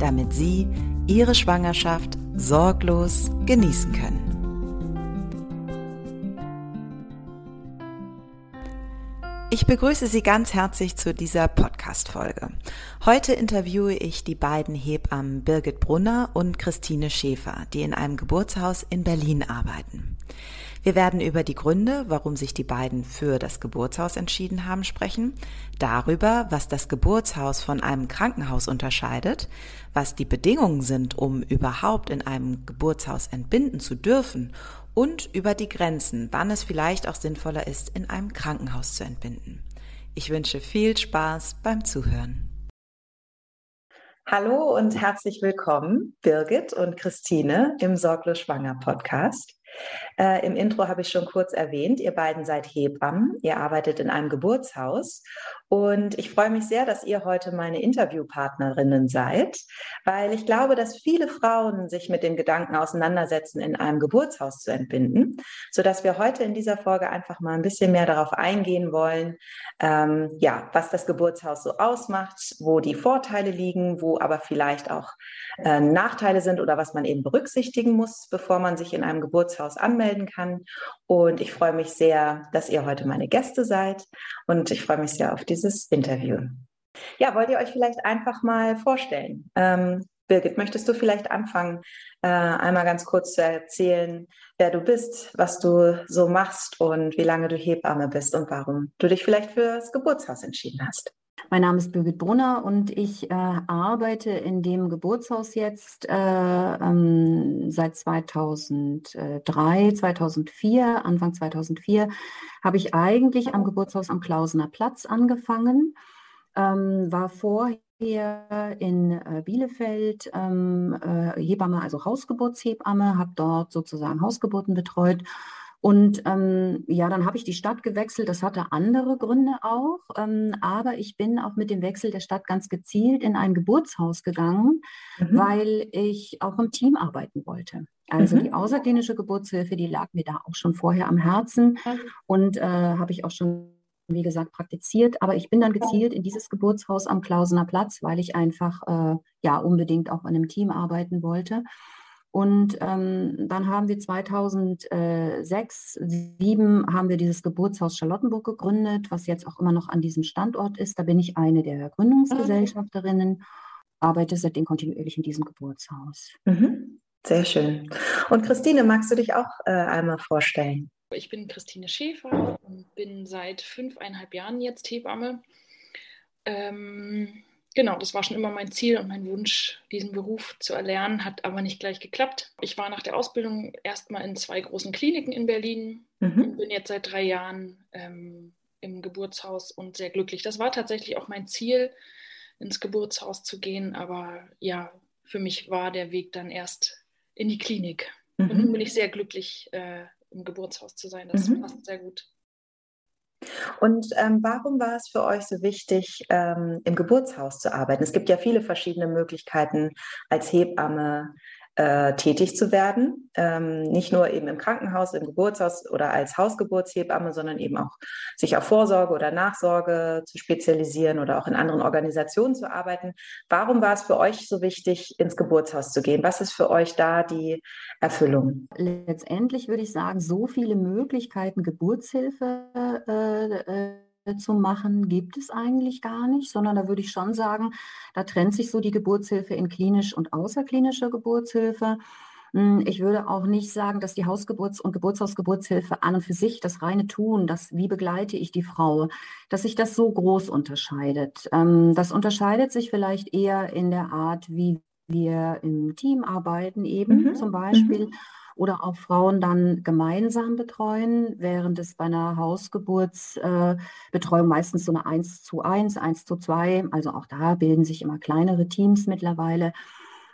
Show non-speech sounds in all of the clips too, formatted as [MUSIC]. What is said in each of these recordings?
damit Sie Ihre Schwangerschaft sorglos genießen können. Ich begrüße Sie ganz herzlich zu dieser Podcast-Folge. Heute interviewe ich die beiden Hebammen Birgit Brunner und Christine Schäfer, die in einem Geburtshaus in Berlin arbeiten. Wir werden über die Gründe, warum sich die beiden für das Geburtshaus entschieden haben, sprechen, darüber, was das Geburtshaus von einem Krankenhaus unterscheidet, was die Bedingungen sind, um überhaupt in einem Geburtshaus entbinden zu dürfen und über die Grenzen, wann es vielleicht auch sinnvoller ist, in einem Krankenhaus zu entbinden. Ich wünsche viel Spaß beim Zuhören. Hallo und herzlich willkommen, Birgit und Christine im Sorglos Schwanger Podcast. Äh, Im Intro habe ich schon kurz erwähnt, ihr beiden seid Hebammen, ihr arbeitet in einem Geburtshaus. Und ich freue mich sehr, dass ihr heute meine Interviewpartnerinnen seid, weil ich glaube, dass viele Frauen sich mit dem Gedanken auseinandersetzen, in einem Geburtshaus zu entbinden, sodass wir heute in dieser Folge einfach mal ein bisschen mehr darauf eingehen wollen, ähm, ja, was das Geburtshaus so ausmacht, wo die Vorteile liegen, wo aber vielleicht auch äh, Nachteile sind oder was man eben berücksichtigen muss, bevor man sich in einem Geburtshaus anmelden kann. Und ich freue mich sehr, dass ihr heute meine Gäste seid und ich freue mich sehr auf dieses Interview. Ja, wollt ihr euch vielleicht einfach mal vorstellen? Ähm, Birgit, möchtest du vielleicht anfangen, äh, einmal ganz kurz zu erzählen, wer du bist, was du so machst und wie lange du Hebamme bist und warum du dich vielleicht für das Geburtshaus entschieden hast? Mein Name ist Birgit Brunner und ich äh, arbeite in dem Geburtshaus jetzt äh, ähm, seit 2003, 2004, Anfang 2004 habe ich eigentlich am Geburtshaus am Klausener Platz angefangen, ähm, war vorher in äh, Bielefeld ähm, äh, Hebamme, also Hausgeburtshebamme, habe dort sozusagen Hausgeburten betreut und ähm, ja, dann habe ich die Stadt gewechselt. Das hatte andere Gründe auch. Ähm, aber ich bin auch mit dem Wechsel der Stadt ganz gezielt in ein Geburtshaus gegangen, mhm. weil ich auch im Team arbeiten wollte. Also mhm. die außerklinische Geburtshilfe, die lag mir da auch schon vorher am Herzen und äh, habe ich auch schon wie gesagt, praktiziert. Aber ich bin dann gezielt in dieses Geburtshaus am Klausener Platz, weil ich einfach äh, ja unbedingt auch in einem Team arbeiten wollte. Und ähm, dann haben wir 2006, 2007 haben wir dieses Geburtshaus Charlottenburg gegründet, was jetzt auch immer noch an diesem Standort ist. Da bin ich eine der Gründungsgesellschafterinnen, arbeite seitdem kontinuierlich in diesem Geburtshaus. Mhm. Sehr schön. Und Christine, magst du dich auch äh, einmal vorstellen? Ich bin Christine Schäfer und bin seit fünfeinhalb Jahren jetzt Hebamme. Ähm, genau, das war schon immer mein Ziel und mein Wunsch, diesen Beruf zu erlernen, hat aber nicht gleich geklappt. Ich war nach der Ausbildung erstmal in zwei großen Kliniken in Berlin mhm. und bin jetzt seit drei Jahren ähm, im Geburtshaus und sehr glücklich. Das war tatsächlich auch mein Ziel, ins Geburtshaus zu gehen, aber ja, für mich war der Weg dann erst in die Klinik. Mhm. Und nun bin ich sehr glücklich, äh, im Geburtshaus zu sein. Das mhm. passt sehr gut. Und ähm, warum war es für euch so wichtig, ähm, im Geburtshaus zu arbeiten? Es gibt ja viele verschiedene Möglichkeiten, als Hebamme äh, tätig zu werden. Ähm, nicht nur eben im Krankenhaus, im Geburtshaus oder als Hausgeburtshebamme, sondern eben auch sich auf Vorsorge oder Nachsorge zu spezialisieren oder auch in anderen Organisationen zu arbeiten. Warum war es für euch so wichtig, ins Geburtshaus zu gehen? Was ist für euch da die Erfüllung? Letztendlich würde ich sagen, so viele Möglichkeiten, Geburtshilfe äh, äh zu machen, gibt es eigentlich gar nicht, sondern da würde ich schon sagen, da trennt sich so die Geburtshilfe in klinisch und außerklinische Geburtshilfe. Hm, ich würde auch nicht sagen, dass die Hausgeburts- und Geburtshausgeburtshilfe an und für sich das reine Tun, das wie begleite ich die Frau, dass sich das so groß unterscheidet. Ähm, das unterscheidet sich vielleicht eher in der Art, wie wir im Team arbeiten, eben mhm. zum Beispiel. Mhm oder auch Frauen dann gemeinsam betreuen, während es bei einer Hausgeburtsbetreuung äh, meistens so eine 1 zu 1, 1 zu 2, also auch da bilden sich immer kleinere Teams mittlerweile.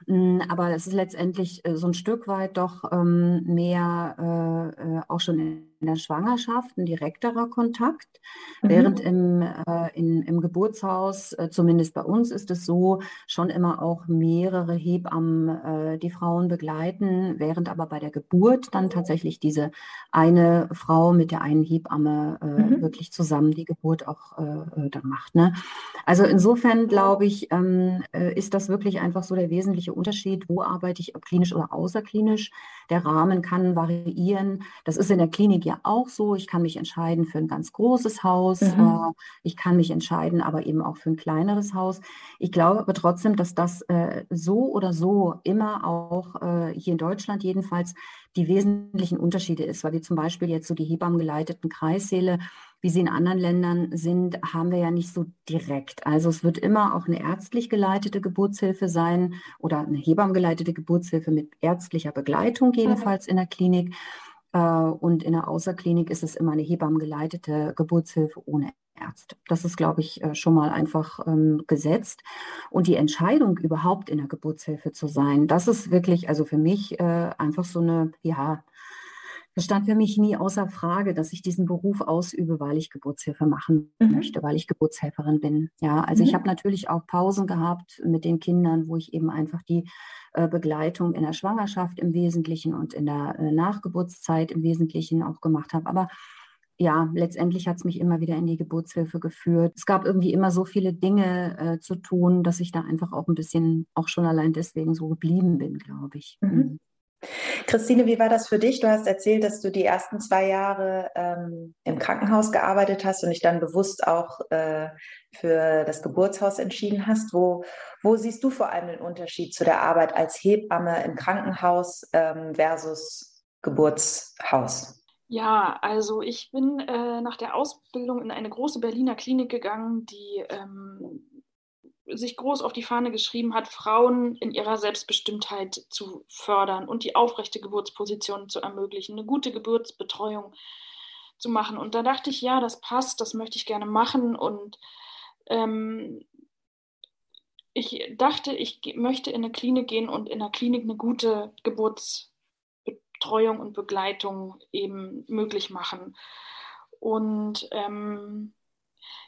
Mm, aber es ist letztendlich äh, so ein Stück weit doch ähm, mehr äh, auch schon in der Schwangerschaft ein direkterer Kontakt, mhm. während im, äh, in, im Geburtshaus, äh, zumindest bei uns ist es so, schon immer auch mehrere Hebammen äh, die Frauen begleiten, während aber bei der Geburt dann tatsächlich diese eine Frau mit der einen Hebamme mhm. wirklich zusammen die Geburt auch dann macht. Ne? Also insofern glaube ich, ähm, ist das wirklich einfach so der wesentliche Unterschied, wo arbeite ich, ob klinisch oder außerklinisch. Der Rahmen kann variieren. Das ist in der Klinik ja auch so. Ich kann mich entscheiden für ein ganz großes Haus. Mhm. Äh, ich kann mich entscheiden, aber eben auch für ein kleineres Haus. Ich glaube aber trotzdem, dass das äh, so oder so immer auch äh, hier in Deutschland jedenfalls die wesentlichen Unterschiede ist, weil wir zum Beispiel jetzt so die hebammengeleiteten Kreissäle wie sie in anderen Ländern sind, haben wir ja nicht so direkt. Also es wird immer auch eine ärztlich geleitete Geburtshilfe sein oder eine hebammengeleitete Geburtshilfe mit ärztlicher Begleitung jedenfalls in der Klinik. Äh, und in der Außerklinik ist es immer eine hebammengeleitete Geburtshilfe ohne Ärzte. Das ist, glaube ich, äh, schon mal einfach ähm, gesetzt. Und die Entscheidung, überhaupt in der Geburtshilfe zu sein, das ist wirklich, also für mich äh, einfach so eine, ja, es stand für mich nie außer Frage, dass ich diesen Beruf ausübe, weil ich Geburtshilfe machen mhm. möchte, weil ich Geburtshelferin bin. Ja, also mhm. ich habe natürlich auch Pausen gehabt mit den Kindern, wo ich eben einfach die äh, Begleitung in der Schwangerschaft im Wesentlichen und in der äh, Nachgeburtszeit im Wesentlichen auch gemacht habe. Aber ja, letztendlich hat es mich immer wieder in die Geburtshilfe geführt. Es gab irgendwie immer so viele Dinge äh, zu tun, dass ich da einfach auch ein bisschen, auch schon allein deswegen so geblieben bin, glaube ich. Mhm. Christine, wie war das für dich? Du hast erzählt, dass du die ersten zwei Jahre ähm, im Krankenhaus gearbeitet hast und dich dann bewusst auch äh, für das Geburtshaus entschieden hast. Wo, wo siehst du vor allem den Unterschied zu der Arbeit als Hebamme im Krankenhaus ähm, versus Geburtshaus? Ja, also ich bin äh, nach der Ausbildung in eine große Berliner Klinik gegangen, die ähm, sich groß auf die Fahne geschrieben hat, Frauen in ihrer Selbstbestimmtheit zu fördern und die aufrechte Geburtsposition zu ermöglichen, eine gute Geburtsbetreuung zu machen. Und da dachte ich, ja, das passt, das möchte ich gerne machen. Und ähm, ich dachte, ich möchte in eine Klinik gehen und in der Klinik eine gute Geburtsbetreuung und Begleitung eben möglich machen. Und ähm,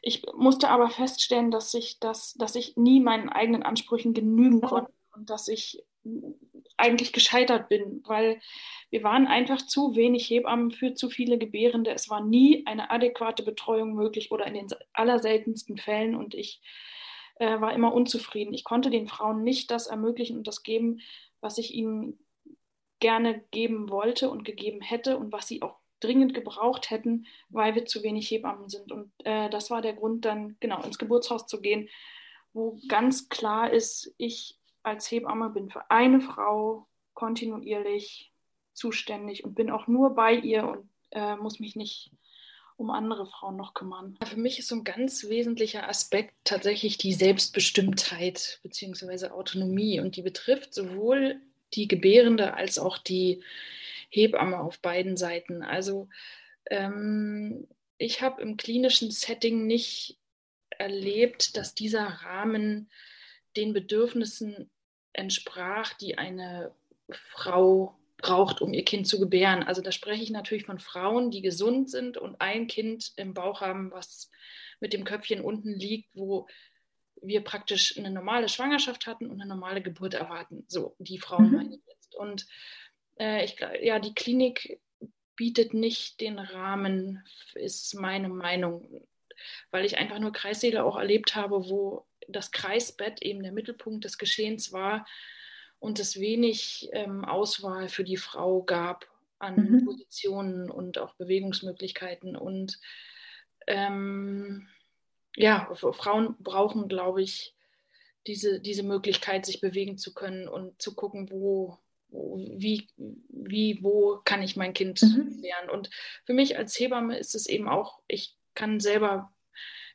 ich musste aber feststellen, dass ich, das, dass ich nie meinen eigenen Ansprüchen genügen konnte und dass ich eigentlich gescheitert bin, weil wir waren einfach zu wenig Hebammen für zu viele Gebärende. Es war nie eine adäquate Betreuung möglich oder in den allerseltensten Fällen und ich äh, war immer unzufrieden. Ich konnte den Frauen nicht das ermöglichen und das geben, was ich ihnen gerne geben wollte und gegeben hätte und was sie auch dringend gebraucht hätten, weil wir zu wenig Hebammen sind. Und äh, das war der Grund, dann genau ins Geburtshaus zu gehen, wo ganz klar ist, ich als Hebamme bin für eine Frau kontinuierlich zuständig und bin auch nur bei ihr und äh, muss mich nicht um andere Frauen noch kümmern. Für mich ist so ein ganz wesentlicher Aspekt tatsächlich die Selbstbestimmtheit bzw. Autonomie und die betrifft sowohl die Gebärende als auch die Hebamme auf beiden Seiten. Also ähm, ich habe im klinischen Setting nicht erlebt, dass dieser Rahmen den Bedürfnissen entsprach, die eine Frau braucht, um ihr Kind zu gebären. Also da spreche ich natürlich von Frauen, die gesund sind und ein Kind im Bauch haben, was mit dem Köpfchen unten liegt, wo wir praktisch eine normale Schwangerschaft hatten und eine normale Geburt erwarten. So, die Frauen mhm. meine ich jetzt. Und äh, ich, ja, die Klinik bietet nicht den Rahmen, ist meine Meinung, weil ich einfach nur Kreissäle auch erlebt habe, wo das Kreisbett eben der Mittelpunkt des Geschehens war und es wenig ähm, Auswahl für die Frau gab an mhm. Positionen und auch Bewegungsmöglichkeiten. Und ähm, ja, Frauen brauchen, glaube ich, diese, diese Möglichkeit, sich bewegen zu können und zu gucken, wo, wie, wie, wo kann ich mein Kind mhm. lernen. Und für mich als Hebamme ist es eben auch, ich kann selber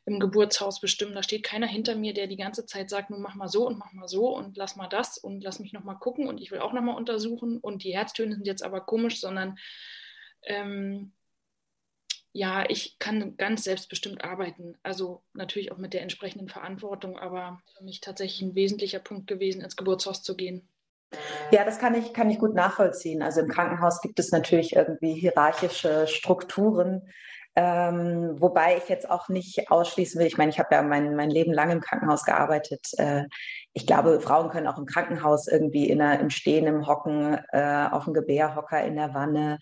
im Geburtshaus bestimmen. Da steht keiner hinter mir, der die ganze Zeit sagt, nun mach mal so und mach mal so und lass mal das und lass mich nochmal gucken und ich will auch nochmal untersuchen und die Herztöne sind jetzt aber komisch, sondern ähm, ja, ich kann ganz selbstbestimmt arbeiten. Also natürlich auch mit der entsprechenden Verantwortung, aber für mich tatsächlich ein wesentlicher Punkt gewesen, ins Geburtshaus zu gehen. Ja, das kann ich, kann ich gut nachvollziehen. Also im Krankenhaus gibt es natürlich irgendwie hierarchische Strukturen, ähm, wobei ich jetzt auch nicht ausschließen will, ich meine, ich habe ja mein, mein Leben lang im Krankenhaus gearbeitet. Äh, ich glaube, Frauen können auch im Krankenhaus irgendwie in der, im Stehen, im Hocken, äh, auf dem Gebärhocker in der Wanne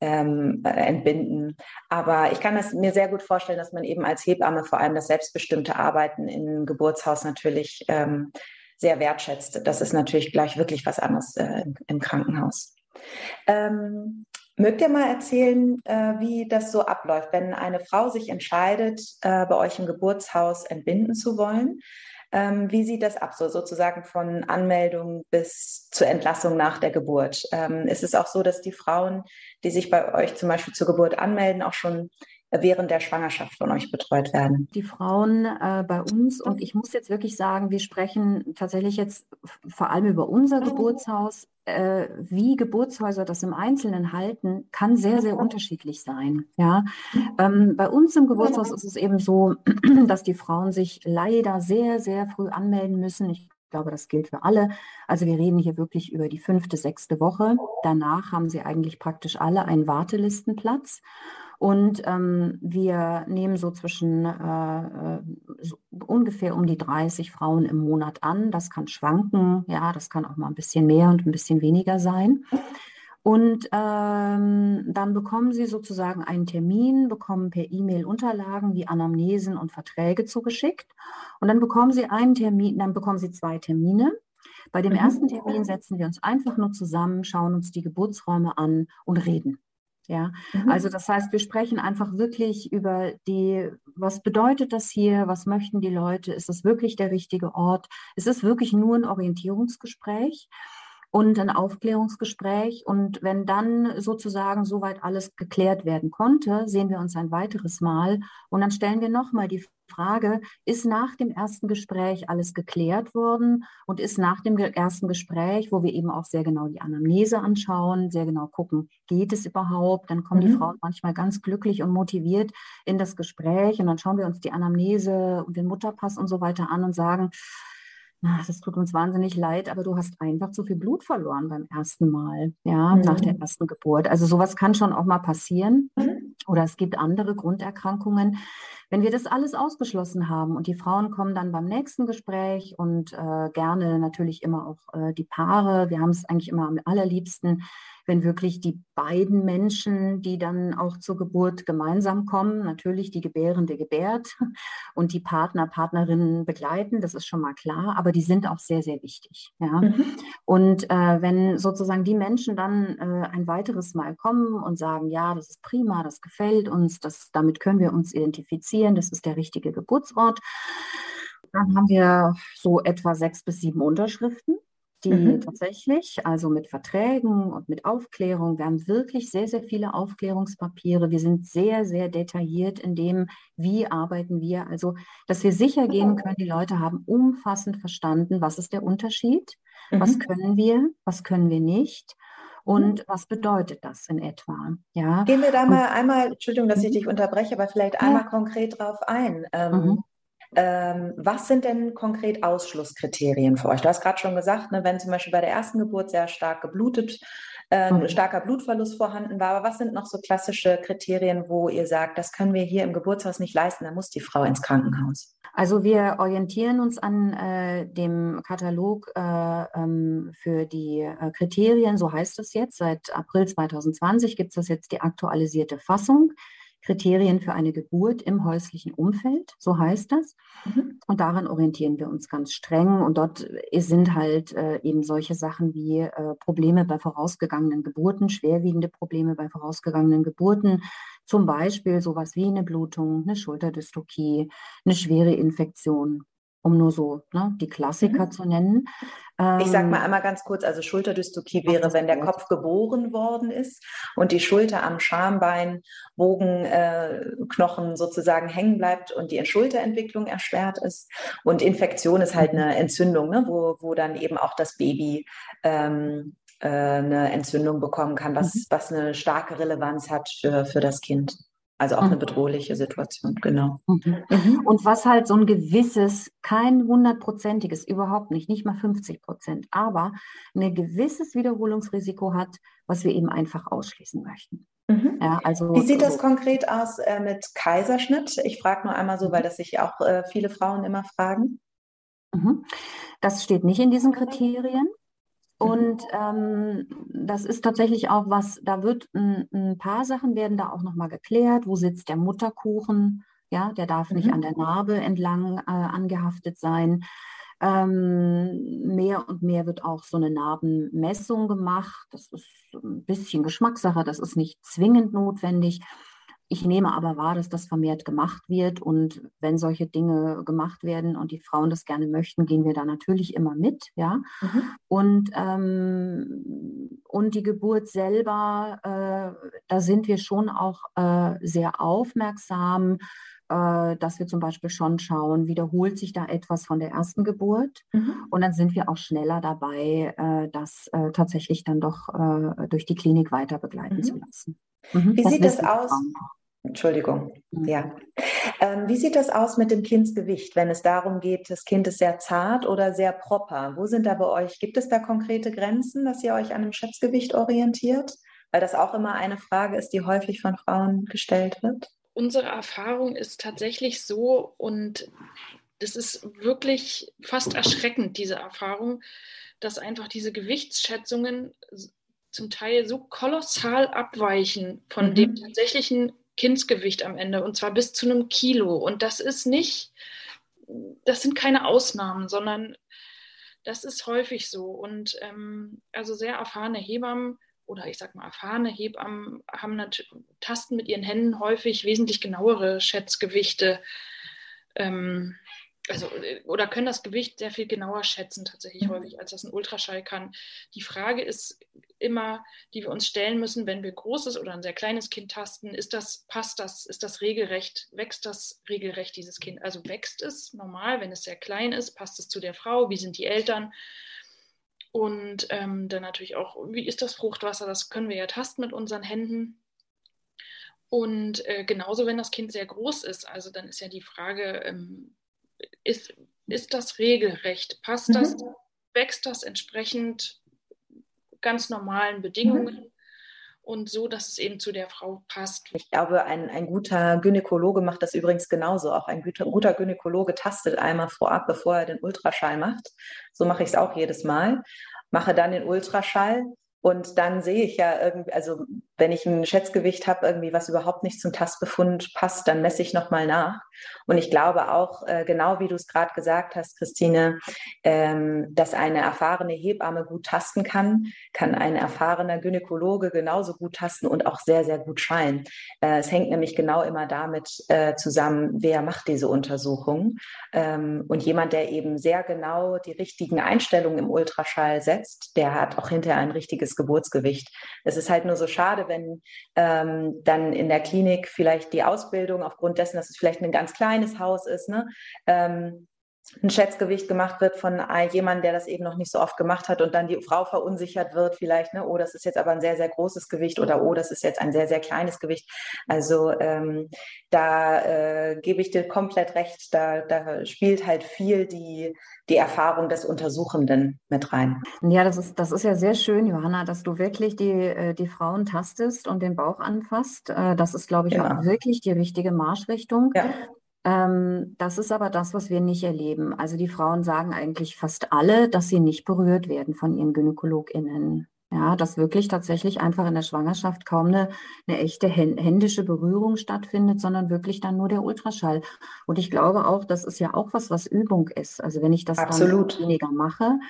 ähm, äh, entbinden. Aber ich kann das mir sehr gut vorstellen, dass man eben als Hebamme vor allem das selbstbestimmte Arbeiten im Geburtshaus natürlich ähm, sehr wertschätzt. Das ist natürlich gleich wirklich was anderes äh, im, Krankenhaus. Ähm, Mögt ihr mal erzählen, äh, wie das so abläuft, wenn eine Frau sich entscheidet, äh, bei euch im Geburtshaus entbinden zu wollen? Ähm, wie sieht das ab, so sozusagen von Anmeldung bis zur Entlassung nach der Geburt? Ähm, ist es auch so, dass die Frauen, die sich bei euch zum Beispiel zur Geburt anmelden, auch schon während der Schwangerschaft von euch betreut werden? Die Frauen äh, bei uns, und ich muss jetzt wirklich sagen, wir sprechen tatsächlich jetzt vor allem über unser Geburtshaus, äh, wie Geburtshäuser das im Einzelnen halten, kann sehr, sehr unterschiedlich sein. Ja? Ähm, bei uns im Geburtshaus ist es eben so, [CLEARS THROAT] dass die Frauen sich leider sehr, sehr früh anmelden müssen. Ich glaube, das gilt für alle. Also wir reden hier wirklich über die fünfte, sechste Woche. Danach haben sie eigentlich praktisch alle einen Wartelistenplatz. Und ähm, wir nehmen so zwischen äh, so ungefähr um die 30 Frauen im Monat an. Das kann schwanken, ja, das kann auch mal ein bisschen mehr und ein bisschen weniger sein. Und ähm, dann bekommen Sie sozusagen einen Termin, bekommen per E-Mail Unterlagen wie Anamnesen und Verträge zugeschickt. Und dann bekommen Sie einen Termin, dann bekommen Sie zwei Termine. Bei dem mhm. ersten Termin setzen wir uns einfach nur zusammen, schauen uns die Geburtsräume an und reden. Ja, mhm. also das heißt, wir sprechen einfach wirklich über die, was bedeutet das hier, was möchten die Leute, ist das wirklich der richtige Ort, ist es wirklich nur ein Orientierungsgespräch und ein Aufklärungsgespräch. Und wenn dann sozusagen soweit alles geklärt werden konnte, sehen wir uns ein weiteres Mal und dann stellen wir nochmal die Frage, ist nach dem ersten Gespräch alles geklärt worden und ist nach dem ersten Gespräch, wo wir eben auch sehr genau die Anamnese anschauen, sehr genau gucken, geht es überhaupt? Dann kommen mhm. die Frauen manchmal ganz glücklich und motiviert in das Gespräch und dann schauen wir uns die Anamnese und den Mutterpass und so weiter an und sagen, das tut uns wahnsinnig leid, aber du hast einfach zu viel Blut verloren beim ersten Mal, ja, mhm. nach der ersten Geburt. Also sowas kann schon auch mal passieren. Mhm. Oder es gibt andere Grunderkrankungen. Wenn wir das alles ausgeschlossen haben und die Frauen kommen dann beim nächsten Gespräch und äh, gerne natürlich immer auch äh, die Paare, wir haben es eigentlich immer am allerliebsten, wenn wirklich die beiden Menschen, die dann auch zur Geburt gemeinsam kommen, natürlich die Gebärende gebärt [LAUGHS] und die Partner, Partnerinnen begleiten, das ist schon mal klar, aber die sind auch sehr, sehr wichtig. Ja? Mhm. Und äh, wenn sozusagen die Menschen dann äh, ein weiteres Mal kommen und sagen, ja, das ist prima, das gefällt uns, das, damit können wir uns identifizieren, das ist der richtige Geburtsort, dann haben wir so etwa sechs bis sieben Unterschriften die mhm. tatsächlich, also mit Verträgen und mit Aufklärung, wir haben wirklich sehr, sehr viele Aufklärungspapiere. Wir sind sehr, sehr detailliert in dem, wie arbeiten wir. Also, dass wir sicher gehen können, die Leute haben umfassend verstanden, was ist der Unterschied, mhm. was können wir, was können wir nicht. Und mhm. was bedeutet das in etwa? Ja. Gehen wir da mal einmal, Entschuldigung, dass ich mhm. dich unterbreche, aber vielleicht einmal ja. konkret drauf ein. Ähm, mhm. Ähm, was sind denn konkret Ausschlusskriterien für euch? Du hast gerade schon gesagt, ne, wenn zum Beispiel bei der ersten Geburt sehr stark geblutet, äh, mhm. starker Blutverlust vorhanden war, aber was sind noch so klassische Kriterien, wo ihr sagt, das können wir hier im Geburtshaus nicht leisten, da muss die Frau ins Krankenhaus? Also wir orientieren uns an äh, dem Katalog äh, ähm, für die äh, Kriterien, so heißt es jetzt. Seit April 2020 gibt es jetzt die aktualisierte Fassung. Kriterien für eine Geburt im häuslichen Umfeld, so heißt das. Mhm. Und daran orientieren wir uns ganz streng. Und dort sind halt äh, eben solche Sachen wie äh, Probleme bei vorausgegangenen Geburten, schwerwiegende Probleme bei vorausgegangenen Geburten, zum Beispiel sowas wie eine Blutung, eine Schulterdystokie, eine schwere Infektion um nur so ne, die Klassiker mhm. zu nennen. ich sage mal ähm, einmal ganz kurz, also Schulterdystokie wäre, wenn der Kopf geboren worden ist und die Schulter am Schambein, Bogenknochen äh, sozusagen hängen bleibt und die Schulterentwicklung erschwert ist. Und Infektion ist halt mhm. eine Entzündung, ne, wo, wo dann eben auch das Baby ähm, äh, eine Entzündung bekommen kann, was, mhm. was eine starke Relevanz hat für, für das Kind. Also auch mhm. eine bedrohliche Situation, genau. Mhm. Mhm. Und was halt so ein gewisses, kein hundertprozentiges, überhaupt nicht, nicht mal 50 Prozent, aber ein gewisses Wiederholungsrisiko hat, was wir eben einfach ausschließen möchten. Mhm. Ja, also, Wie sieht das konkret aus äh, mit Kaiserschnitt? Ich frage nur einmal so, weil das sich auch äh, viele Frauen immer fragen. Mhm. Das steht nicht in diesen Kriterien. Mhm. Und ähm, das ist tatsächlich auch was, da wird ein, ein paar Sachen werden da auch nochmal geklärt. Wo sitzt der Mutterkuchen? Ja, der darf mhm. nicht an der Narbe entlang äh, angehaftet sein. Ähm, mehr und mehr wird auch so eine Narbenmessung gemacht. Das ist ein bisschen Geschmackssache, das ist nicht zwingend notwendig. Ich nehme aber wahr, dass das vermehrt gemacht wird. Und wenn solche Dinge gemacht werden und die Frauen das gerne möchten, gehen wir da natürlich immer mit. Ja? Mhm. Und, ähm, und die Geburt selber, äh, da sind wir schon auch äh, sehr aufmerksam, äh, dass wir zum Beispiel schon schauen, wiederholt sich da etwas von der ersten Geburt. Mhm. Und dann sind wir auch schneller dabei, äh, das äh, tatsächlich dann doch äh, durch die Klinik weiter begleiten mhm. zu lassen. Mhm. Wie das sieht das aus? Entschuldigung. Mhm. Ja. Ähm, wie sieht das aus mit dem Kindsgewicht, wenn es darum geht, das Kind ist sehr zart oder sehr proper? Wo sind da bei euch? Gibt es da konkrete Grenzen, dass ihr euch an dem Schätzgewicht orientiert? Weil das auch immer eine Frage ist, die häufig von Frauen gestellt wird. Unsere Erfahrung ist tatsächlich so und das ist wirklich fast erschreckend, diese Erfahrung, dass einfach diese Gewichtsschätzungen zum Teil so kolossal abweichen von mhm. dem tatsächlichen Kindsgewicht am Ende und zwar bis zu einem Kilo. Und das ist nicht, das sind keine Ausnahmen, sondern das ist häufig so. Und ähm, also sehr erfahrene Hebammen oder ich sag mal erfahrene Hebammen haben tasten mit ihren Händen häufig wesentlich genauere Schätzgewichte. Ähm, also, äh, oder können das Gewicht sehr viel genauer schätzen, tatsächlich mhm. häufig, als das ein Ultraschall kann. Die Frage ist immer, die wir uns stellen müssen, wenn wir großes oder ein sehr kleines Kind tasten, ist das, passt das, ist das regelrecht, wächst das regelrecht, dieses Kind? Also wächst es normal, wenn es sehr klein ist, passt es zu der Frau, wie sind die Eltern? Und ähm, dann natürlich auch, wie ist das Fruchtwasser? Das können wir ja tasten mit unseren Händen. Und äh, genauso, wenn das Kind sehr groß ist, also dann ist ja die Frage, ähm, ist, ist das regelrecht? Passt mhm. das? Wächst das entsprechend ganz normalen Bedingungen? Mhm. Und so, dass es eben zu der Frau passt. Ich glaube, ein, ein guter Gynäkologe macht das übrigens genauso. Auch ein guter, guter Gynäkologe tastet einmal vorab, bevor er den Ultraschall macht. So mache ich es auch jedes Mal. Mache dann den Ultraschall und dann sehe ich ja irgendwie, also wenn ich ein Schätzgewicht habe, irgendwie was überhaupt nicht zum Tastbefund passt, dann messe ich nochmal nach. Und ich glaube auch, äh, genau wie du es gerade gesagt hast, Christine, ähm, dass eine erfahrene Hebamme gut tasten kann, kann ein erfahrener Gynäkologe genauso gut tasten und auch sehr, sehr gut schallen. Äh, es hängt nämlich genau immer damit äh, zusammen, wer macht diese Untersuchung. Ähm, und jemand, der eben sehr genau die richtigen Einstellungen im Ultraschall setzt, der hat auch hinterher ein richtiges Geburtsgewicht. Es ist halt nur so schade, wenn ähm, dann in der Klinik vielleicht die Ausbildung aufgrund dessen, dass es vielleicht ein ganz kleines Haus ist, ne, ähm, ein Schätzgewicht gemacht wird von jemandem, der das eben noch nicht so oft gemacht hat und dann die Frau verunsichert wird vielleicht, ne, oh, das ist jetzt aber ein sehr, sehr großes Gewicht oder oh, das ist jetzt ein sehr, sehr kleines Gewicht. Also ähm, da äh, gebe ich dir komplett recht, da, da spielt halt viel die, die Erfahrung des Untersuchenden mit rein. Ja, das ist, das ist ja sehr schön, Johanna, dass du wirklich die, äh, die Frauen tastest und den Bauch anfasst. Äh, das ist, glaube ich, genau. auch wirklich die richtige Marschrichtung. Ja. Ähm, das ist aber das, was wir nicht erleben. Also die Frauen sagen eigentlich fast alle, dass sie nicht berührt werden von ihren GynäkologInnen. Ja, dass wirklich tatsächlich einfach in der Schwangerschaft kaum eine, eine echte händische Berührung stattfindet, sondern wirklich dann nur der Ultraschall. Und ich glaube auch, das ist ja auch was, was Übung ist. Also wenn ich das Absolut. dann weniger mache,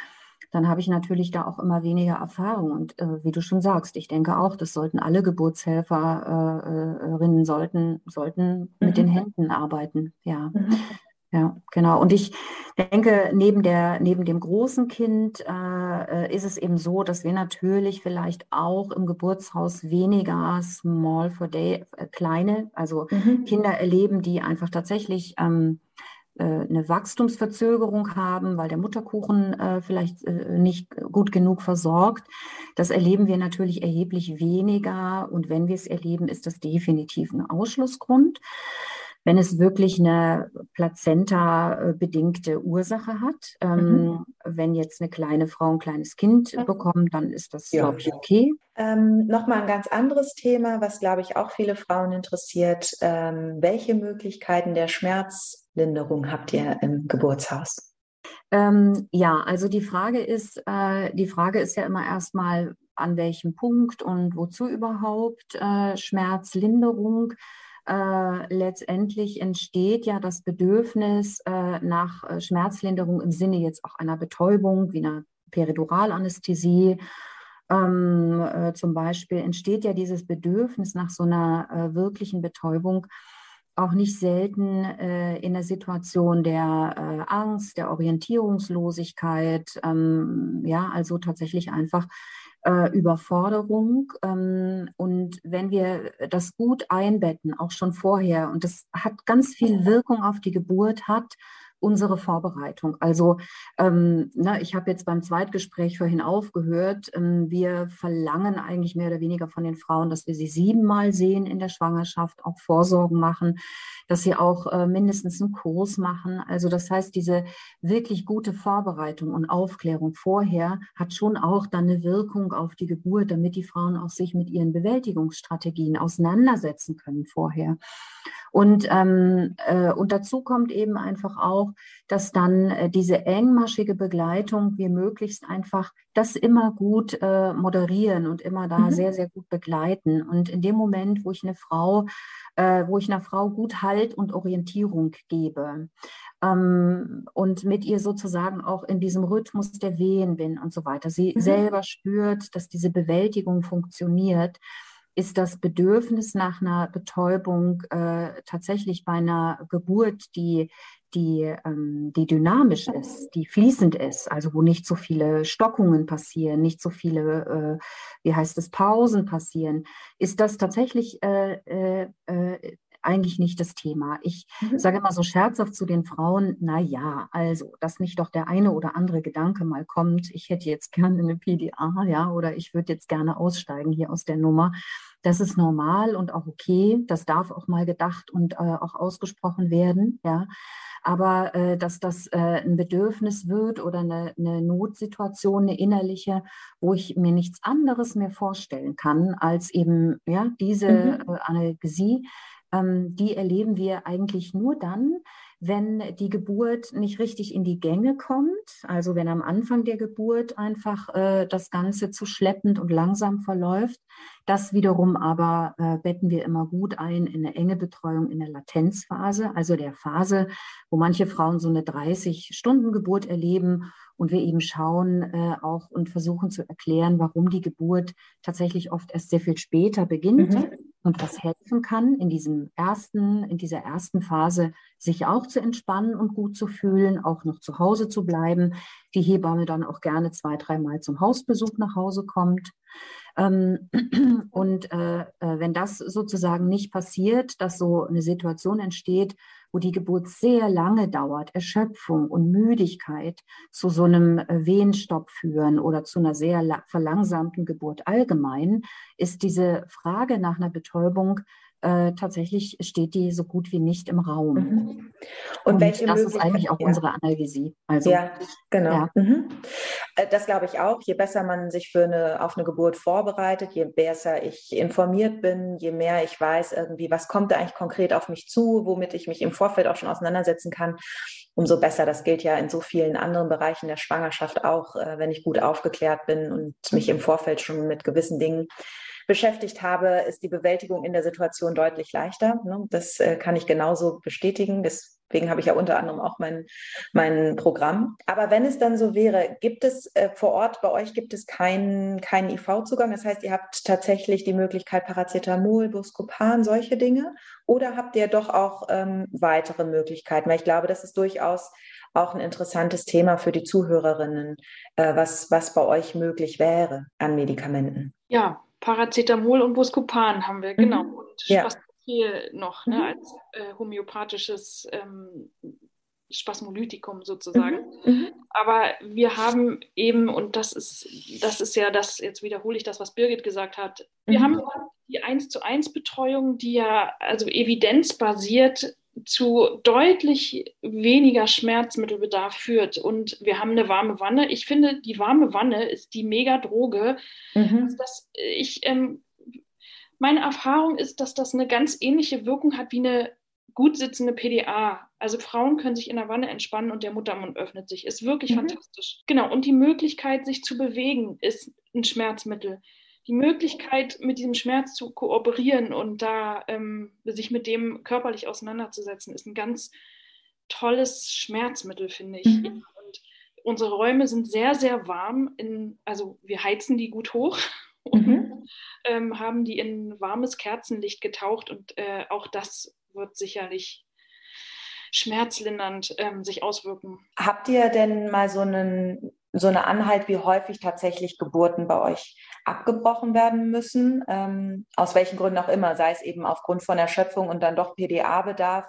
dann habe ich natürlich da auch immer weniger Erfahrung. Und äh, wie du schon sagst, ich denke auch, das sollten alle Geburtshelferinnen äh, sollten, sollten mhm. mit den Händen arbeiten. Ja. Mhm. Ja, genau. Und ich denke, neben, der, neben dem großen Kind äh, ist es eben so, dass wir natürlich vielleicht auch im Geburtshaus weniger Small for Day, äh, kleine, also mhm. Kinder erleben, die einfach tatsächlich ähm, äh, eine Wachstumsverzögerung haben, weil der Mutterkuchen äh, vielleicht äh, nicht gut genug versorgt. Das erleben wir natürlich erheblich weniger. Und wenn wir es erleben, ist das definitiv ein Ausschlussgrund. Wenn es wirklich eine plazenta-bedingte Ursache hat, ähm, mhm. wenn jetzt eine kleine Frau ein kleines Kind mhm. bekommt, dann ist das, ja. glaube ich, okay. Ähm, Nochmal ein ganz anderes Thema, was, glaube ich, auch viele Frauen interessiert. Ähm, welche Möglichkeiten der Schmerzlinderung habt ihr im Geburtshaus? Ähm, ja, also die Frage ist, äh, die Frage ist ja immer erstmal, an welchem Punkt und wozu überhaupt äh, Schmerzlinderung. Äh, letztendlich entsteht ja das Bedürfnis äh, nach äh, Schmerzlinderung im Sinne jetzt auch einer Betäubung, wie einer Periduralanästhesie. Ähm, äh, zum Beispiel entsteht ja dieses Bedürfnis nach so einer äh, wirklichen Betäubung auch nicht selten äh, in der Situation der äh, Angst, der Orientierungslosigkeit, ähm, ja, also tatsächlich einfach äh, Überforderung. Ähm, und wenn wir das gut einbetten, auch schon vorher, und das hat ganz viel Wirkung auf die Geburt, hat unsere Vorbereitung. Also ähm, ne, ich habe jetzt beim Zweitgespräch vorhin aufgehört. Ähm, wir verlangen eigentlich mehr oder weniger von den Frauen, dass wir sie siebenmal sehen in der Schwangerschaft, auch Vorsorgen machen, dass sie auch äh, mindestens einen Kurs machen. Also das heißt, diese wirklich gute Vorbereitung und Aufklärung vorher hat schon auch dann eine Wirkung auf die Geburt, damit die Frauen auch sich mit ihren Bewältigungsstrategien auseinandersetzen können vorher. Und, ähm, äh, und dazu kommt eben einfach auch, dass dann äh, diese engmaschige Begleitung wir möglichst einfach das immer gut äh, moderieren und immer da mhm. sehr, sehr gut begleiten. Und in dem Moment, wo ich eine Frau, äh, wo ich einer Frau gut Halt und Orientierung gebe, ähm, und mit ihr sozusagen auch in diesem Rhythmus der Wehen bin und so weiter. Sie mhm. selber spürt, dass diese Bewältigung funktioniert ist das Bedürfnis nach einer Betäubung äh, tatsächlich bei einer Geburt, die, die, ähm, die dynamisch ist, die fließend ist, also wo nicht so viele Stockungen passieren, nicht so viele, äh, wie heißt es, Pausen passieren, ist das tatsächlich äh, äh, äh eigentlich nicht das Thema. Ich mhm. sage immer so scherzhaft zu den Frauen, na ja, also, dass nicht doch der eine oder andere Gedanke mal kommt, ich hätte jetzt gerne eine PDA, ja, oder ich würde jetzt gerne aussteigen hier aus der Nummer. Das ist normal und auch okay. Das darf auch mal gedacht und äh, auch ausgesprochen werden. Ja. Aber äh, dass das äh, ein Bedürfnis wird oder eine, eine, Notsituation, eine innerliche, wo ich mir nichts anderes mehr vorstellen kann, als eben ja, diese mhm. Äh, Analgesie, die erleben wir eigentlich nur dann, wenn die Geburt nicht richtig in die Gänge kommt, also wenn am Anfang der Geburt einfach äh, das Ganze zu schleppend und langsam verläuft. Das wiederum aber äh, betten wir immer gut ein in eine enge Betreuung in der Latenzphase, also der Phase, wo manche Frauen so eine 30-Stunden-Geburt erleben und wir eben schauen äh, auch und versuchen zu erklären, warum die Geburt tatsächlich oft erst sehr viel später beginnt mhm. Und was helfen kann in diesem ersten, in dieser ersten Phase, sich auch zu entspannen und gut zu fühlen, auch noch zu Hause zu bleiben. Die Hebamme dann auch gerne zwei, dreimal zum Hausbesuch nach Hause kommt. Ähm, [CLEARS THROAT] und äh, äh, wenn das sozusagen nicht passiert, dass so eine Situation entsteht, wo die Geburt sehr lange dauert, Erschöpfung und Müdigkeit zu so einem äh, Wehenstopp führen oder zu einer sehr verlangsamten Geburt allgemein, ist diese Frage nach einer Betäubung äh, tatsächlich steht die so gut wie nicht im Raum. Mhm. Und, und welche das ist eigentlich auch ja. unsere Analgesie. Also, ja, genau. Ja. Mhm. Äh, das glaube ich auch. Je besser man sich für eine, auf eine Geburt vorbereitet, je besser ich informiert bin, je mehr ich weiß irgendwie, was kommt da eigentlich konkret auf mich zu, womit ich mich im Vorfeld auch schon auseinandersetzen kann, umso besser. Das gilt ja in so vielen anderen Bereichen der Schwangerschaft auch, äh, wenn ich gut aufgeklärt bin und mich im Vorfeld schon mit gewissen Dingen beschäftigt habe, ist die Bewältigung in der Situation deutlich leichter. Ne? Das äh, kann ich genauso bestätigen. Deswegen habe ich ja unter anderem auch mein, mein Programm. Aber wenn es dann so wäre, gibt es äh, vor Ort bei euch gibt es keinen keinen IV-Zugang? Das heißt, ihr habt tatsächlich die Möglichkeit Paracetamol, Buscopan, solche Dinge? Oder habt ihr doch auch ähm, weitere Möglichkeiten? Weil ich glaube, das ist durchaus auch ein interessantes Thema für die Zuhörerinnen, äh, was, was bei euch möglich wäre an Medikamenten. Ja, Paracetamol und Buscopan haben wir, genau. Mhm. Und ja. Spastipril noch ne, mhm. als äh, homöopathisches ähm, Spasmolytikum sozusagen. Mhm. mhm. Aber wir haben eben, und das ist, das ist ja das, jetzt wiederhole ich das, was Birgit gesagt hat, wir mhm. haben die 1 zu 1 Betreuung, die ja also evidenzbasiert zu deutlich weniger Schmerzmittelbedarf führt. Und wir haben eine warme Wanne. Ich finde, die warme Wanne ist die Megadroge. Mhm. Also das, ich, ähm, meine Erfahrung ist, dass das eine ganz ähnliche Wirkung hat wie eine gut sitzende PDA. Also Frauen können sich in der Wanne entspannen und der Muttermund öffnet sich. Ist wirklich mhm. fantastisch. Genau. Und die Möglichkeit, sich zu bewegen, ist ein Schmerzmittel die Möglichkeit, mit diesem Schmerz zu kooperieren und da ähm, sich mit dem körperlich auseinanderzusetzen, ist ein ganz tolles Schmerzmittel, finde ich. Mhm. Und unsere Räume sind sehr, sehr warm. In, also wir heizen die gut hoch [LAUGHS] und mhm. ähm, haben die in warmes Kerzenlicht getaucht und äh, auch das wird sicherlich schmerzlindernd ähm, sich auswirken. Habt ihr denn mal so einen so eine Anhalt, wie häufig tatsächlich Geburten bei euch abgebrochen werden müssen, ähm, aus welchen Gründen auch immer, sei es eben aufgrund von Erschöpfung und dann doch PDA-Bedarf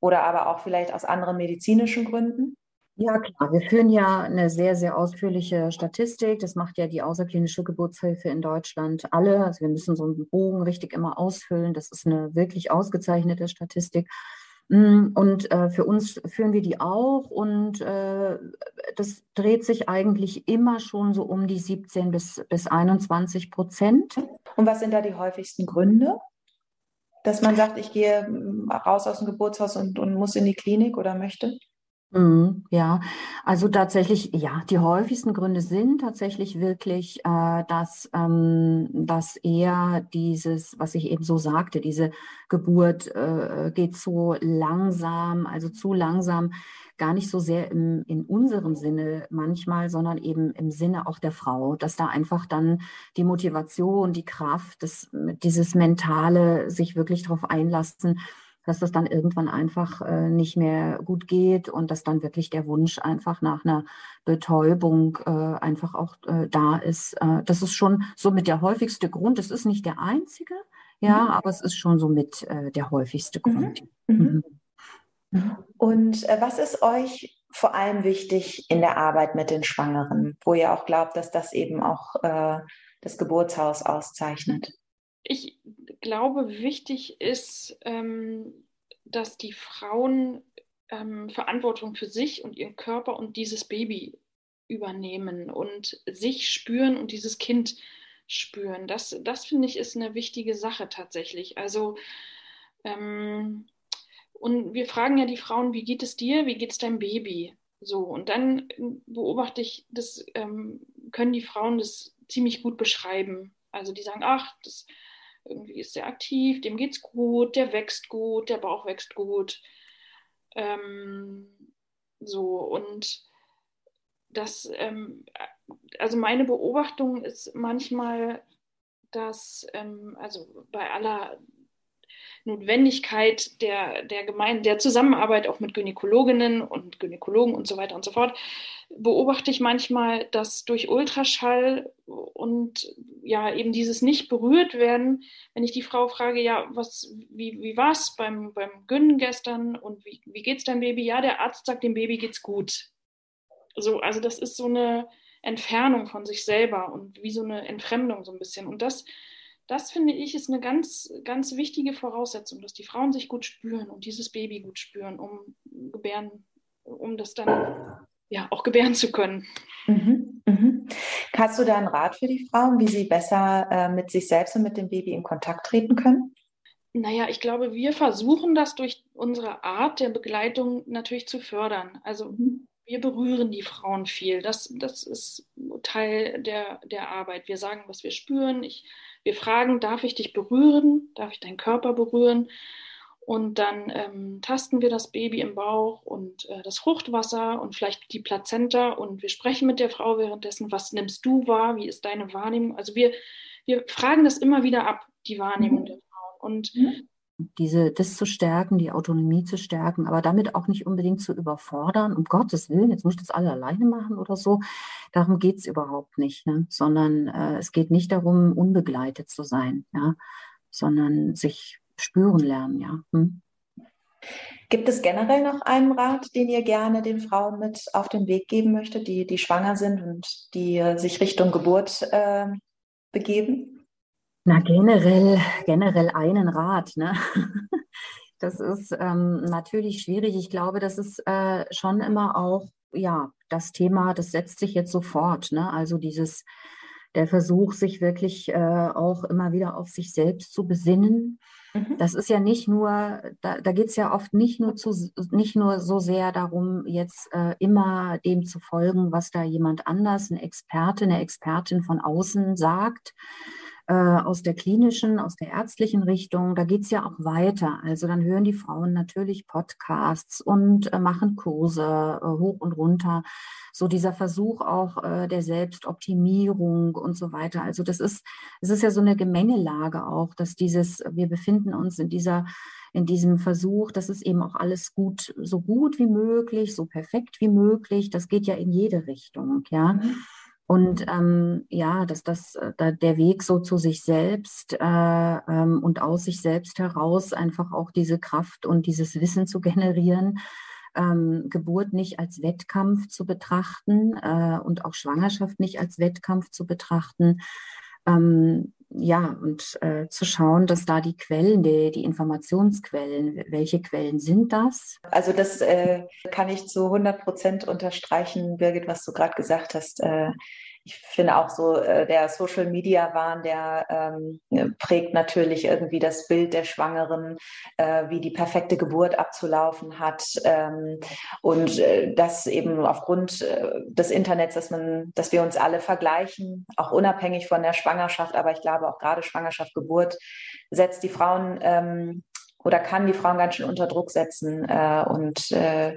oder aber auch vielleicht aus anderen medizinischen Gründen? Ja, klar. Wir führen ja eine sehr, sehr ausführliche Statistik. Das macht ja die außerklinische Geburtshilfe in Deutschland alle. Also wir müssen so einen Bogen richtig immer ausfüllen. Das ist eine wirklich ausgezeichnete Statistik. Mm, und äh, für uns führen wir die auch und äh, das dreht sich eigentlich immer schon so um die 17 bis, bis 21 Prozent. Und was sind da die häufigsten Gründe? Dass man sagt, ich gehe mm, raus aus dem Geburtshaus und, und muss in die Klinik oder möchte? Mhm, ja, also tatsächlich, ja, die häufigsten Gründe sind tatsächlich wirklich, äh, dass, ähm, dass eher dieses, was ich eben so sagte, diese Geburt äh, geht so langsam, also zu langsam, gar nicht so sehr im, in unserem Sinne manchmal, sondern eben im Sinne auch der Frau, dass da einfach dann die Motivation, die Kraft, das, dieses Mentale, sich wirklich darauf einlassen, dass das dann irgendwann einfach äh, nicht mehr gut geht und dass dann wirklich der Wunsch einfach nach einer Betäubung äh, einfach auch äh, da ist. Äh, das ist schon so mit der häufigste Grund. Es ist nicht der einzige, ja, mhm. aber es ist schon so mit äh, der häufigste mhm. Grund. Mhm. Mhm. Und äh, was ist euch vor allem wichtig in der Arbeit mit den Schwangeren, wo ihr auch glaubt, dass das eben auch das Geburtshaus auszeichnet? Ich glaube, wichtig ist, ähm, dass die Frauen ähm, Verantwortung für sich und ihren Körper und dieses Baby übernehmen und sich spüren und dieses Kind spüren. Das, das finde ich ist eine wichtige Sache tatsächlich. Also ähm, und wir fragen ja die Frauen, wie geht es dir, wie geht es deinem Baby? So, und dann beobachte ich, das ähm, können die Frauen das ziemlich gut beschreiben. Also die sagen, ach, das irgendwie ist er aktiv, dem geht's gut, der wächst gut, der Bauch wächst gut. Ähm, so und das, ähm, also meine Beobachtung ist manchmal, dass, ähm, also bei aller Notwendigkeit der, der, Gemeinde, der Zusammenarbeit auch mit Gynäkologinnen und Gynäkologen und so weiter und so fort, beobachte ich manchmal, dass durch Ultraschall und ja eben dieses nicht berührt werden, wenn ich die Frau frage, ja, was, wie, wie war es beim, beim Gyn gestern und wie, wie geht's deinem Baby? Ja, der Arzt sagt, dem Baby geht's gut. So, also das ist so eine Entfernung von sich selber und wie so eine Entfremdung so ein bisschen. Und das das finde ich ist eine ganz, ganz wichtige Voraussetzung, dass die Frauen sich gut spüren und dieses Baby gut spüren, um gebären, um das dann ja auch gebären zu können. Mhm, mhm. Hast du da einen Rat für die Frauen, wie sie besser äh, mit sich selbst und mit dem Baby in Kontakt treten können? Naja, ich glaube, wir versuchen das durch unsere Art der Begleitung natürlich zu fördern. Also mhm. wir berühren die Frauen viel. Das, das ist Teil der, der Arbeit. Wir sagen, was wir spüren. Ich wir fragen, darf ich dich berühren? Darf ich deinen Körper berühren? Und dann ähm, tasten wir das Baby im Bauch und äh, das Fruchtwasser und vielleicht die Plazenta und wir sprechen mit der Frau währenddessen, was nimmst du wahr? Wie ist deine Wahrnehmung? Also wir, wir fragen das immer wieder ab, die Wahrnehmung mhm. der Frauen. Und mhm diese, das zu stärken, die Autonomie zu stärken, aber damit auch nicht unbedingt zu überfordern, um Gottes Willen, jetzt muss ich das alle alleine machen oder so. Darum geht es überhaupt nicht, ne? sondern äh, es geht nicht darum, unbegleitet zu sein, ja? sondern sich spüren lernen, ja. Hm? Gibt es generell noch einen Rat, den ihr gerne den Frauen mit auf den Weg geben möchtet, die, die schwanger sind und die sich Richtung Geburt äh, begeben? Na, generell, generell einen Rat. Ne? [LAUGHS] Das ist ähm, natürlich schwierig. Ich glaube, das ist äh, schon immer auch, ja, das Thema, das setzt sich jetzt sofort. Ne? Also dieses, der Versuch, sich wirklich äh, auch immer wieder auf sich selbst zu besinnen. Mhm. Das ist ja nicht nur, da, da geht es ja oft nicht nur, zu, nicht nur so sehr darum, jetzt äh, immer dem zu folgen, was da jemand anders, ein Experte, eine Expertin von außen sagt, äh, aus der klinischen, aus der ärztlichen Richtung, da geht es ja auch weiter. Also dann hören die Frauen natürlich Podcasts und äh, machen Kurse äh, hoch und runter. So dieser Versuch auch äh, der Selbstoptimierung und so weiter. Also das ist, es ist ja so eine Gemengelage auch, dass dieses, wir befinden uns in dieser in diesem Versuch, dass es eben auch alles gut, so gut wie möglich, so perfekt wie möglich. Das geht ja in jede Richtung, ja. Mhm. Und ähm, ja, dass das äh, da der Weg so zu sich selbst äh, ähm, und aus sich selbst heraus einfach auch diese Kraft und dieses Wissen zu generieren, ähm, Geburt nicht als Wettkampf zu betrachten äh, und auch Schwangerschaft nicht als Wettkampf zu betrachten. Ähm, ja, und äh, zu schauen, dass da die Quellen, die, die Informationsquellen, welche Quellen sind das? Also das äh, kann ich zu 100 Prozent unterstreichen, Birgit, was du gerade gesagt hast. Äh, ich finde auch so, äh, der Social Media Wahn, der ähm, prägt natürlich irgendwie das Bild der Schwangeren, äh, wie die perfekte Geburt abzulaufen hat. Ähm, und äh, das eben aufgrund äh, des Internets, dass man, dass wir uns alle vergleichen, auch unabhängig von der Schwangerschaft, aber ich glaube auch gerade Schwangerschaft, Geburt setzt die Frauen ähm, oder kann die Frauen ganz schön unter Druck setzen. Äh, und äh,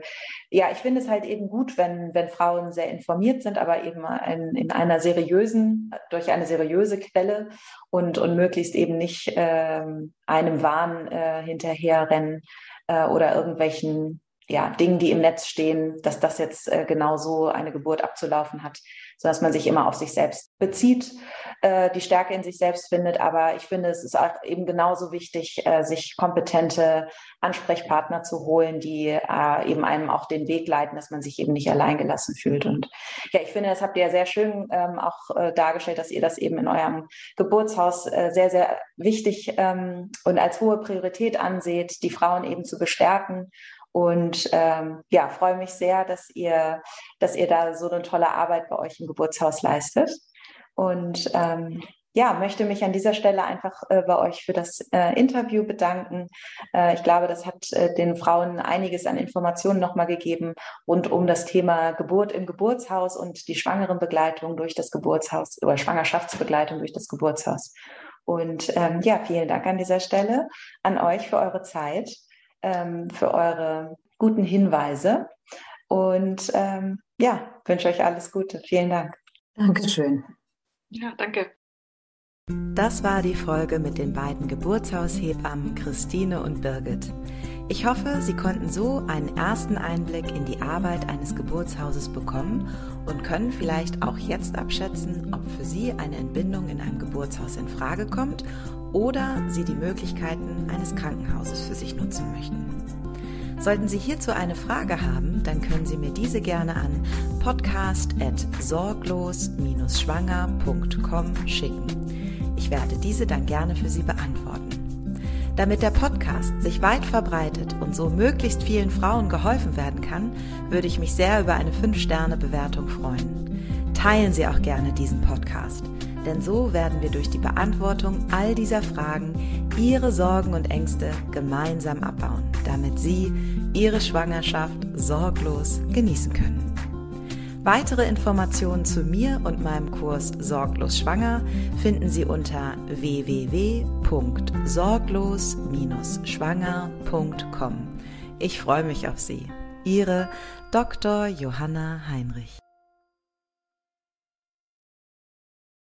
ja, ich finde es halt eben gut, wenn, wenn Frauen sehr informiert sind, aber eben in, in einer seriösen, durch eine seriöse Quelle und, und möglichst eben nicht äh, einem Wahn äh, hinterherrennen äh, oder irgendwelchen ja, Dingen, die im Netz stehen, dass das jetzt äh, genau so eine Geburt abzulaufen hat, sodass man sich immer auf sich selbst bezieht, äh, die Stärke in sich selbst findet. Aber ich finde, es ist auch eben genauso wichtig, äh, sich kompetente Ansprechpartner zu holen, die äh, eben einem auch den Weg leiten, dass man sich eben nicht alleingelassen fühlt. Und ja, ich finde, das habt ihr ja sehr schön ähm, auch äh, dargestellt, dass ihr das eben in eurem Geburtshaus äh, sehr, sehr wichtig ähm, und als hohe Priorität anseht, die Frauen eben zu bestärken und ähm, ja, freue mich sehr, dass ihr, dass ihr da so eine tolle Arbeit bei euch im Geburtshaus leistet. Und ähm, ja, möchte mich an dieser Stelle einfach äh, bei euch für das äh, Interview bedanken. Äh, ich glaube, das hat äh, den Frauen einiges an Informationen nochmal gegeben rund um das Thema Geburt im Geburtshaus und die Schwangerenbegleitung durch das Geburtshaus oder Schwangerschaftsbegleitung durch das Geburtshaus. Und ähm, ja, vielen Dank an dieser Stelle an euch für eure Zeit ähm, für eure guten Hinweise. Und ähm, ja, wünsche euch alles Gute. Vielen Dank. Dankeschön. Ja, danke. Das war die Folge mit den beiden Geburtshaushebammen Christine und Birgit. Ich hoffe, Sie konnten so einen ersten Einblick in die Arbeit eines Geburtshauses bekommen und können vielleicht auch jetzt abschätzen, ob für Sie eine Entbindung in einem Geburtshaus in Frage kommt oder Sie die Möglichkeiten eines Krankenhauses für sich nutzen möchten. Sollten Sie hierzu eine Frage haben, dann können Sie mir diese gerne an podcast.sorglos-schwanger.com schicken. Ich werde diese dann gerne für Sie beantworten. Damit der Podcast sich weit verbreitet und so möglichst vielen Frauen geholfen werden kann, würde ich mich sehr über eine 5-Sterne-Bewertung freuen. Teilen Sie auch gerne diesen Podcast, denn so werden wir durch die Beantwortung all dieser Fragen Ihre Sorgen und Ängste gemeinsam abbauen, damit Sie Ihre Schwangerschaft sorglos genießen können. Weitere Informationen zu mir und meinem Kurs Sorglos Schwanger finden Sie unter www.sorglos-schwanger.com. Ich freue mich auf Sie. Ihre Dr. Johanna Heinrich.